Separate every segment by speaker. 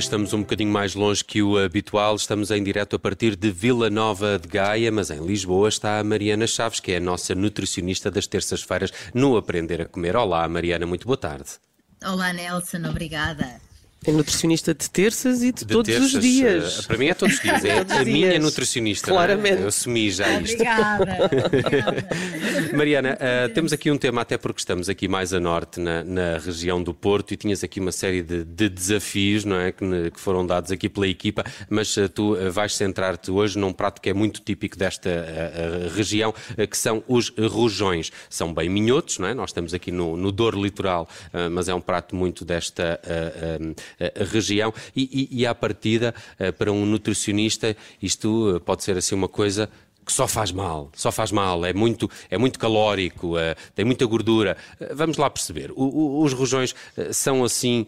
Speaker 1: hoje estamos um bocadinho mais longe que o habitual. Estamos em direto a partir de Vila Nova de Gaia, mas em Lisboa está a Mariana Chaves, que é a nossa nutricionista das terças-feiras no Aprender a Comer. Olá, Mariana, muito boa tarde.
Speaker 2: Olá, Nelson, obrigada.
Speaker 3: É nutricionista de terças e de, de todos terças, os dias.
Speaker 1: Uh, para mim é todos os dias. É a minha nutricionista. É?
Speaker 3: Claramente.
Speaker 1: Eu assumi já
Speaker 2: isto. Obrigada. obrigada.
Speaker 1: Mariana, uh, temos aqui um tema, até porque estamos aqui mais a norte, na, na região do Porto, e tinhas aqui uma série de, de desafios não é, que, que, foram dados aqui pela equipa, mas uh, tu vais centrar-te hoje num prato que é muito típico desta região, que são os rojões. São bem minhotos, não é? Nós estamos aqui no, no Douro Litoral, mas é um prato muito desta região e, e, e à partida, eh, para um nutricionista, isto eh, pode ser assim uma coisa que só faz mal, só faz mal, é muito, é muito calórico, tem muita gordura. Vamos lá perceber, o, o, os rojões são assim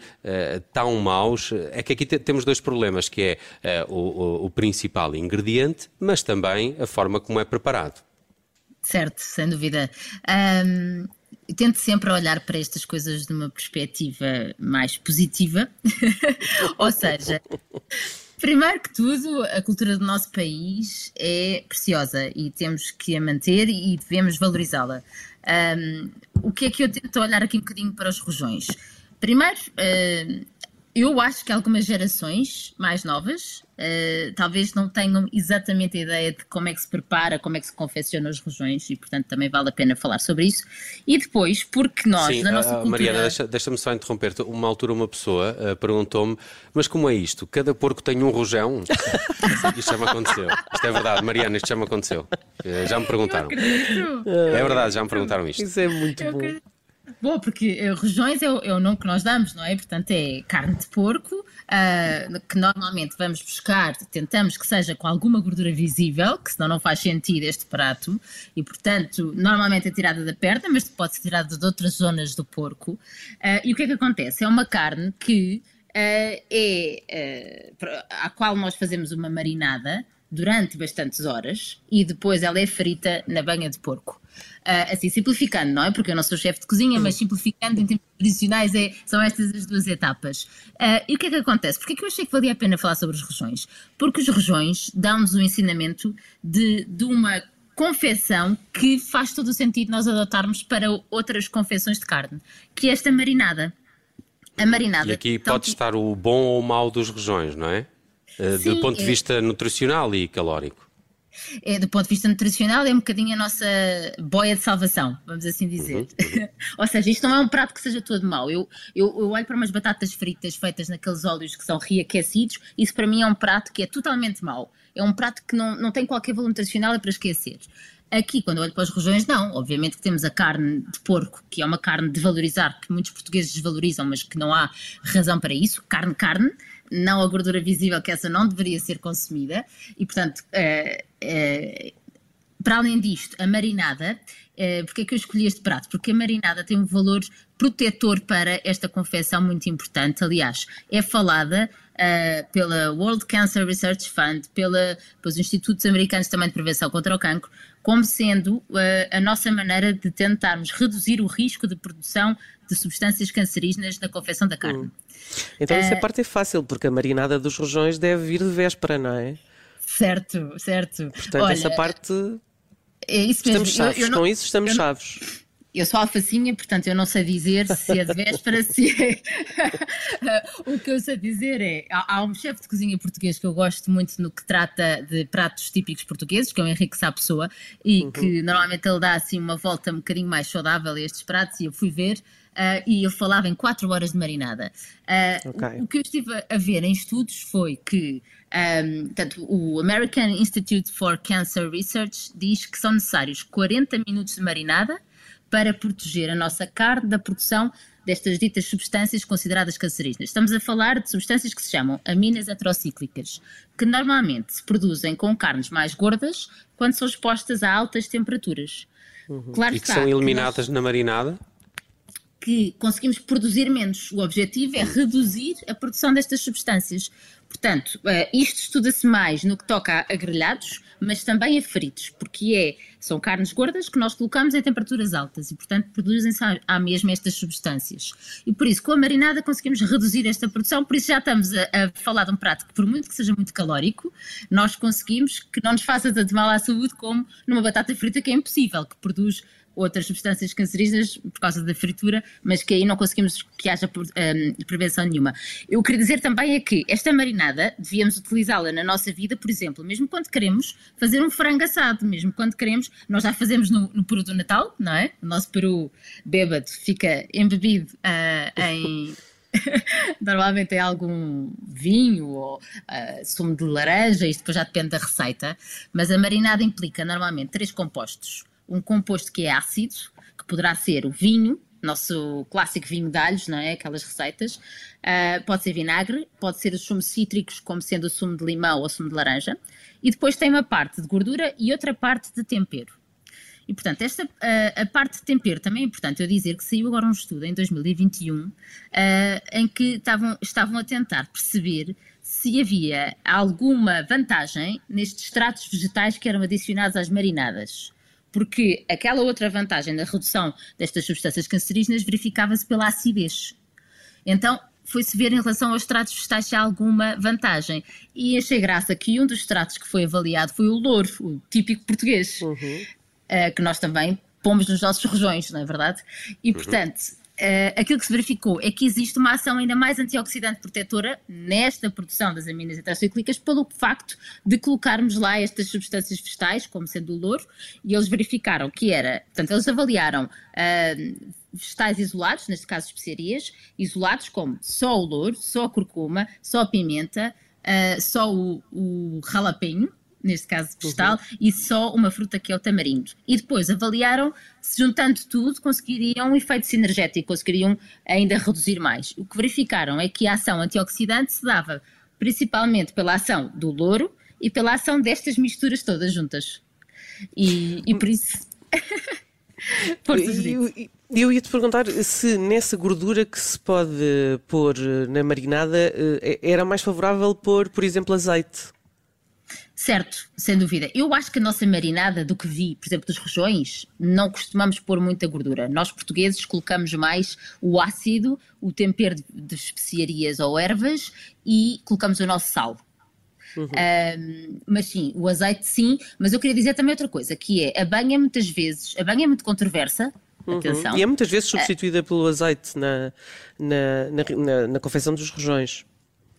Speaker 1: tão maus? É que aqui temos dois problemas, que é o, o, principal ingrediente, mas também a forma como é preparado.
Speaker 2: Certo, sem dúvida. Tento sempre olhar para estas coisas de uma perspectiva mais positiva. Ou seja, primeiro que tudo, a cultura do nosso país é preciosa e temos que a manter e devemos valorizá-la. Um, o que é que eu tento olhar aqui um bocadinho para os rojões? Primeiro, uh, eu acho que algumas gerações mais novas uh, talvez não tenham exatamente a ideia de como é que se prepara, como é que se confecciona os rojões e, portanto, também vale a pena falar sobre isso. E depois, porque nós,
Speaker 1: Sim,
Speaker 2: na nossa cultura...
Speaker 1: Mariana, deixa-me deixa só interromper-te. Uma altura uma pessoa uh, perguntou-me, mas como é isto? Cada porco tem um rojão? isto já me aconteceu. Isto é verdade, Mariana, isto já me aconteceu. Uh, já me perguntaram. É verdade, já me perguntaram isto.
Speaker 3: Isso é muito
Speaker 2: eu
Speaker 3: bom.
Speaker 2: Acredito. Bom, porque uh, rojões é o, é o, nome que nós damos, não é? Portanto, é carne de porco, uh, que normalmente vamos buscar, tentamos que seja com alguma gordura visível, que senão não faz sentido este prato, e portanto, normalmente é tirada da perna, mas pode ser tirada de outras zonas do porco. Uh, e o que é que acontece? É uma carne que é, à qual nós fazemos uma marinada durante bastantes horas e depois ela é frita na banha de porco. Uh, assim, simplificando, não é? Porque eu não sou chefe de cozinha, mas simplificando em termos tradicionais é, são estas as duas etapas. Uh, e o que é que acontece? Porque é que eu achei que valia a pena falar sobre os rojões? Porque os rojões dão-nos o um ensinamento de, de uma confecção que faz todo o sentido nós adotarmos para outras confecções de carne, que é esta marinada. A marinada.
Speaker 1: E aqui pode estar o bom ou o mau dos rojões, não é? Sim, do ponto de é. vista nutricional e calórico
Speaker 2: é, do ponto de vista nutricional, é um bocadinho a nossa boia de salvação, vamos assim dizer. Uhum. uhum. Ou seja, isto não é um prato que seja todo mau. Eu, eu, eu, olho para umas batatas fritas feitas naqueles óleos que são reaquecidos, isso para mim é um prato que é totalmente mau. É um prato que não, não tem qualquer valor nutricional, é para esquecer. Aqui, quando olho para as regiões, não. Obviamente que temos a carne de porco, que é uma carne de valorizar, que muitos portugueses desvalorizam, mas que não há razão para isso. Carne, carne não a gordura visível, que essa não deveria ser consumida, e portanto, é, é, para além disto, a marinada, é, porque é que eu escolhi este prato? Porque a marinada tem um valor protetor para esta confecção muito importante. Aliás, é falada uh, pela World Cancer Research Fund, pela, pelos Institutos Americanos também de Prevenção contra o Cancro, como sendo uh, a nossa maneira de tentarmos reduzir o risco de produção de substâncias cancerígenas na confecção da carne. Hum.
Speaker 3: Então, essa uh, parte é fácil, porque a marinada dos rojões deve vir de véspera, não é?
Speaker 2: Certo, certo.
Speaker 3: Portanto, Olha, essa parte. É isso mesmo. Estamos chaves. Eu, eu não, Com isso, estamos chaves.
Speaker 2: Eu sou alfacinha, portanto eu não sei dizer se é de véspera, se é. o que eu sei dizer é. Há, um chefe de cozinha português que eu gosto muito no que trata de pratos típicos portugueses, que é o Henrique Sá Pessoa, e uhum. que normalmente ele dá assim uma volta um bocadinho mais saudável a estes pratos, e eu fui ver. Uh, e ele falava em 4 horas de marinada. Uh, okay. o, o, que eu estive a ver em estudos foi que um, portanto, o American Institute for Cancer Research diz que são necessários 40 minutos de marinada para proteger a nossa carne da produção destas ditas substâncias consideradas cancerígenas. Estamos a falar de substâncias que se chamam aminas heterocíclicas, que normalmente se produzem com carnes mais gordas quando são expostas a altas temperaturas.
Speaker 1: Uhum. Claro e que está, são eliminadas que nós... na marinada?
Speaker 2: que conseguimos produzir menos. O objetivo é reduzir a produção destas substâncias. Portanto, uh, isto estuda-se mais no que toca a, grelhados, mas também a fritos, porque é, são carnes gordas que nós colocamos em temperaturas altas e, portanto, produzem-se à mesma estas substâncias. E por isso, com a marinada, conseguimos reduzir esta produção, por isso já estamos a, a falar de um prato que, por muito que seja muito calórico, nós conseguimos que não nos faça tanto mal à saúde como numa batata frita que é impossível, que produz outras substâncias cancerígenas por causa da fritura, mas que aí não conseguimos que haja um, prevenção nenhuma. Eu queria dizer também é que esta marinada devíamos utilizá-la na nossa vida, por exemplo, mesmo quando queremos fazer um frango assado, mesmo quando queremos, nós já fazemos no, no peru do Natal, não é? O nosso peru bêbado fica embebido uh, em. Normalmente é algum vinho ou uh, sumo de laranja, isto depois já depende da receita, mas a marinada implica normalmente três compostos um composto que é ácido, que poderá ser o vinho, nosso clássico vinho de alhos, não é? Aquelas receitas. Uh, pode ser vinagre, pode ser os sumos cítricos, como sendo o sumo de limão ou sumo de laranja. E depois tem uma parte de gordura e outra parte de tempero. E, portanto, esta, uh, a parte de tempero também é importante eu dizer que saiu agora um estudo em 2021 uh, ah, em que estavam, estavam a tentar perceber se havia alguma vantagem nestes extratos vegetais que eram adicionados às marinadas porque aquela outra vantagem da redução destas substâncias cancerígenas verificava-se pela acidez. Então, foi-se ver em relação aos extratos vegetais se há alguma vantagem. E achei graça que um dos extratos que foi avaliado foi o louro, o típico português, uhum. uh, que nós também pomos nos nossos rojões, não é verdade? E, uhum. portanto, uh, aquilo que se verificou é que existe uma ação ainda mais antioxidante protetora nesta produção das aminas heterocíclicas pelo facto de colocarmos lá estas substâncias vegetais, como sendo o louro, e eles verificaram que era, portanto, eles avaliaram uh, vegetais isolados, neste caso especiarias, isolados como só o louro, só a curcuma, só a pimenta, uh, só o, o jalapeno, neste caso vegetal, uhum. e só uma fruta que é o tamarindo. E depois avaliaram se juntando tudo conseguiriam um efeito sinergético, conseguiriam ainda reduzir mais. O que verificaram é que a ação antioxidante se dava principalmente pela ação do louro e pela ação destas misturas todas juntas. E, e por isso.
Speaker 3: eu, eu ia te perguntar se nessa gordura que se pode pôr na marinada eh, era mais favorável pôr, por exemplo, azeite.
Speaker 2: Certo, sem dúvida. Eu acho que a nossa marinada, do que vi, por exemplo, dos rojões, não costumamos pôr muita gordura. Nós portugueses colocamos mais o ácido, o tempero de, de especiarias ou ervas e colocamos o nosso sal. Uhum. Um, mas sim, o azeite sim, mas eu queria dizer também outra coisa, que é a banha muitas vezes, a banha é muito controversa,
Speaker 3: Uhum. E é muitas vezes substituída é. pelo azeite na, na, na, na, na confecção dos rojões.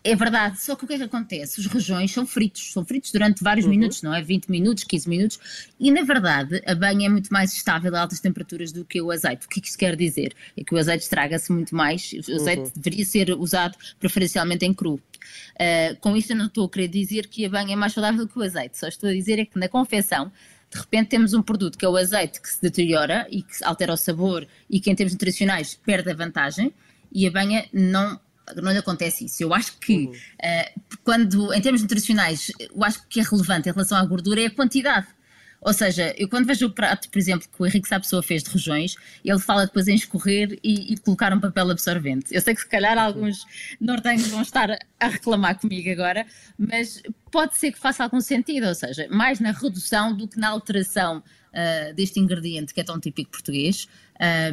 Speaker 2: É verdade, só que o que é que acontece? Os rojões são fritos, são fritos durante vários uhum. minutos, não é? 20 minutos, 15 minutos, e na verdade a banha é muito mais estável a altas temperaturas do que o azeite. O que é isto quer dizer? É que o azeite estraga-se muito mais, o azeite uhum. deveria ser usado preferencialmente em cru. Uh, com isto eu não estou a querer dizer que a banha é mais saudável que o azeite, só estou a dizer é que na confecção de repente temos um produto que é o azeite que se deteriora e que altera o sabor e que em termos nutricionais perde a vantagem e a banha não não lhe acontece isso. Eu acho que, uhum. uh, quando, em termos nutricionais, eu acho que é relevante em relação à gordura é a quantidade. Ou seja, eu quando vejo o prato, por exemplo, que o Henrique Sapessoa fez de rojões, ele fala depois em escorrer e, e, colocar um papel absorvente. Eu sei que se calhar alguns nortenhos vão estar a reclamar comigo agora, mas pode ser que faça algum sentido, ou seja, mais na redução do que na alteração uh, deste ingrediente que é tão típico português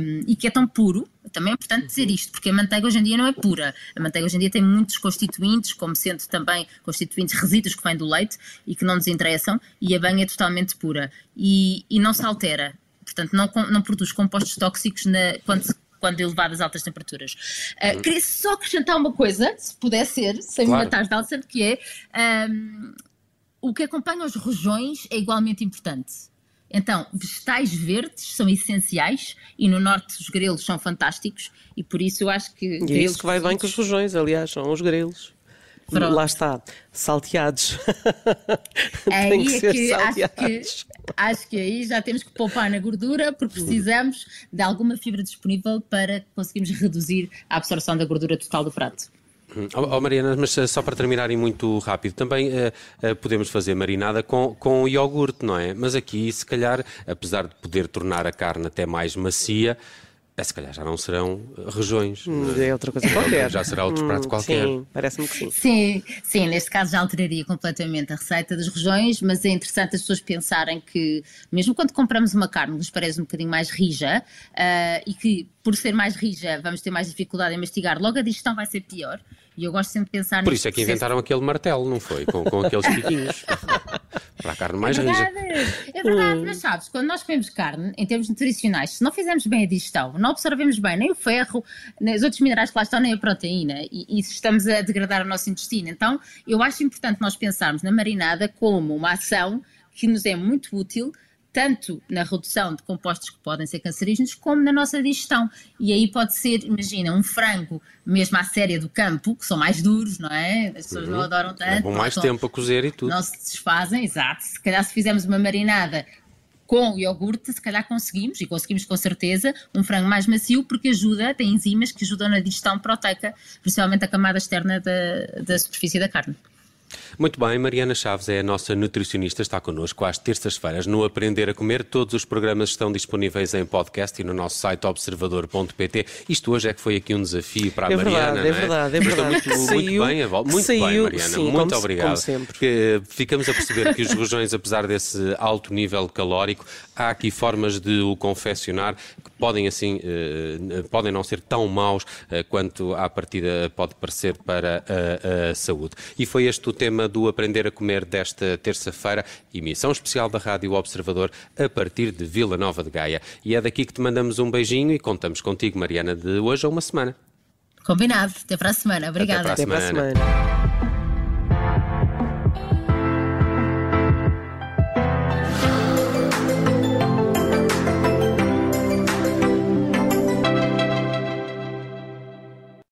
Speaker 2: um, e que é tão puro. Também é importante dizer uhum. isto, porque a manteiga hoje em dia não é pura. A manteiga hoje em dia tem muitos constituintes, como sendo também constituintes resíduos que vêm do leite e que não nos interessam, e a banha é totalmente pura e, e não se altera. Portanto, não, não produz compostos tóxicos na, quando se quando elevadas altas temperaturas. Uh, queria só acrescentar uma coisa, se puder ser, sem claro. me matar de Alcent, que é um, o que acompanha os rojões é igualmente importante. Então, vegetais verdes são essenciais e no norte os grelos são fantásticos e por isso eu acho que.
Speaker 3: E é isso que vai bem com os rojões, aliás, são os grelos. Pronto. Lá está, salteados.
Speaker 2: Aí Tem que é ser que salteados. Acho, que acho que aí já temos que poupar na gordura porque precisamos de alguma fibra disponível para conseguirmos reduzir a absorção da gordura total do prato.
Speaker 1: Oh, oh, Mariana, mas eh, só para terminar e muito rápido, também uh, uh, podemos fazer marinada com, com iogurte, não é? Mas aqui, se calhar, apesar de poder tornar a carne até mais macia, se calhar já não serão regiões.
Speaker 3: Hum, é outra coisa qualquer.
Speaker 1: Já será outro prato hum, qualquer.
Speaker 3: Sim, parece-me que sim.
Speaker 2: Sim, sim, neste caso já alteraria completamente a receita das regiões, mas é interessante as pessoas pensarem que, mesmo quando compramos uma carne, nos parece um bocadinho mais rija uh, e que, por ser mais rija, vamos ter mais dificuldade em mastigar, logo a digestão vai ser pior. E eu gosto sempre de pensar
Speaker 1: Por isso é que inventaram aquele martelo, não foi? Com, com aqueles piquinhos. Para a carne mais
Speaker 2: é
Speaker 1: verdade,
Speaker 2: rija. É verdade, mas sabes, quando nós comemos carne, em termos nutricionais, se não fizermos bem a digestão, não absorvemos bem nem o ferro, nem os outros minerais que lá estão, nem a proteína, e, e estamos a degradar o nosso intestino. Então, eu acho importante nós pensarmos na marinada como uma ação que nos é muito útil tanto na redução de compostos que podem ser cancerígenos, como na nossa digestão. E aí pode ser, imagina, um frango, mesmo à série do campo, que são mais duros, não é? As pessoas uhum. não adoram tanto.
Speaker 1: Levam mais tempo a cozer e tudo.
Speaker 2: Não se desfazem, exato. Se calhar se fizermos uma marinada com iogurte, se calhar conseguimos, e conseguimos com certeza, um frango mais macio, porque ajuda, tem enzimas que ajudam na digestão proteica, principalmente a camada externa da, da superfície da carne.
Speaker 1: Muito bem, Mariana Chaves é a nossa nutricionista, está connosco às terças-feiras no Aprender a Comer. Todos os programas estão disponíveis em podcast e no nosso site observador.pt. Isto hoje é que foi aqui um desafio para a
Speaker 3: é
Speaker 1: Mariana.
Speaker 3: Verdade, é? é verdade, é verdade.
Speaker 1: Muito, muito
Speaker 3: saiu,
Speaker 1: bem, muito
Speaker 3: saiu,
Speaker 1: bem, Mariana.
Speaker 3: Sim,
Speaker 1: muito
Speaker 3: como,
Speaker 1: obrigado.
Speaker 3: Como sempre.
Speaker 1: Que, ficamos a perceber que os rojões, apesar desse alto nível calórico, há aqui formas de o confeccionar que podem assim, eh, podem não ser tão maus eh, quanto à partida pode parecer para a, a saúde. E foi este o tema do Aprender a Comer desta terça-feira, emissão especial da Rádio Observador a partir de Vila Nova de Gaia. E é daqui que te mandamos um beijinho e contamos contigo, Mariana, de hoje a uma semana.
Speaker 2: Combinado. Até para a semana. Obrigada.
Speaker 1: Até para a semana. Até para a semana.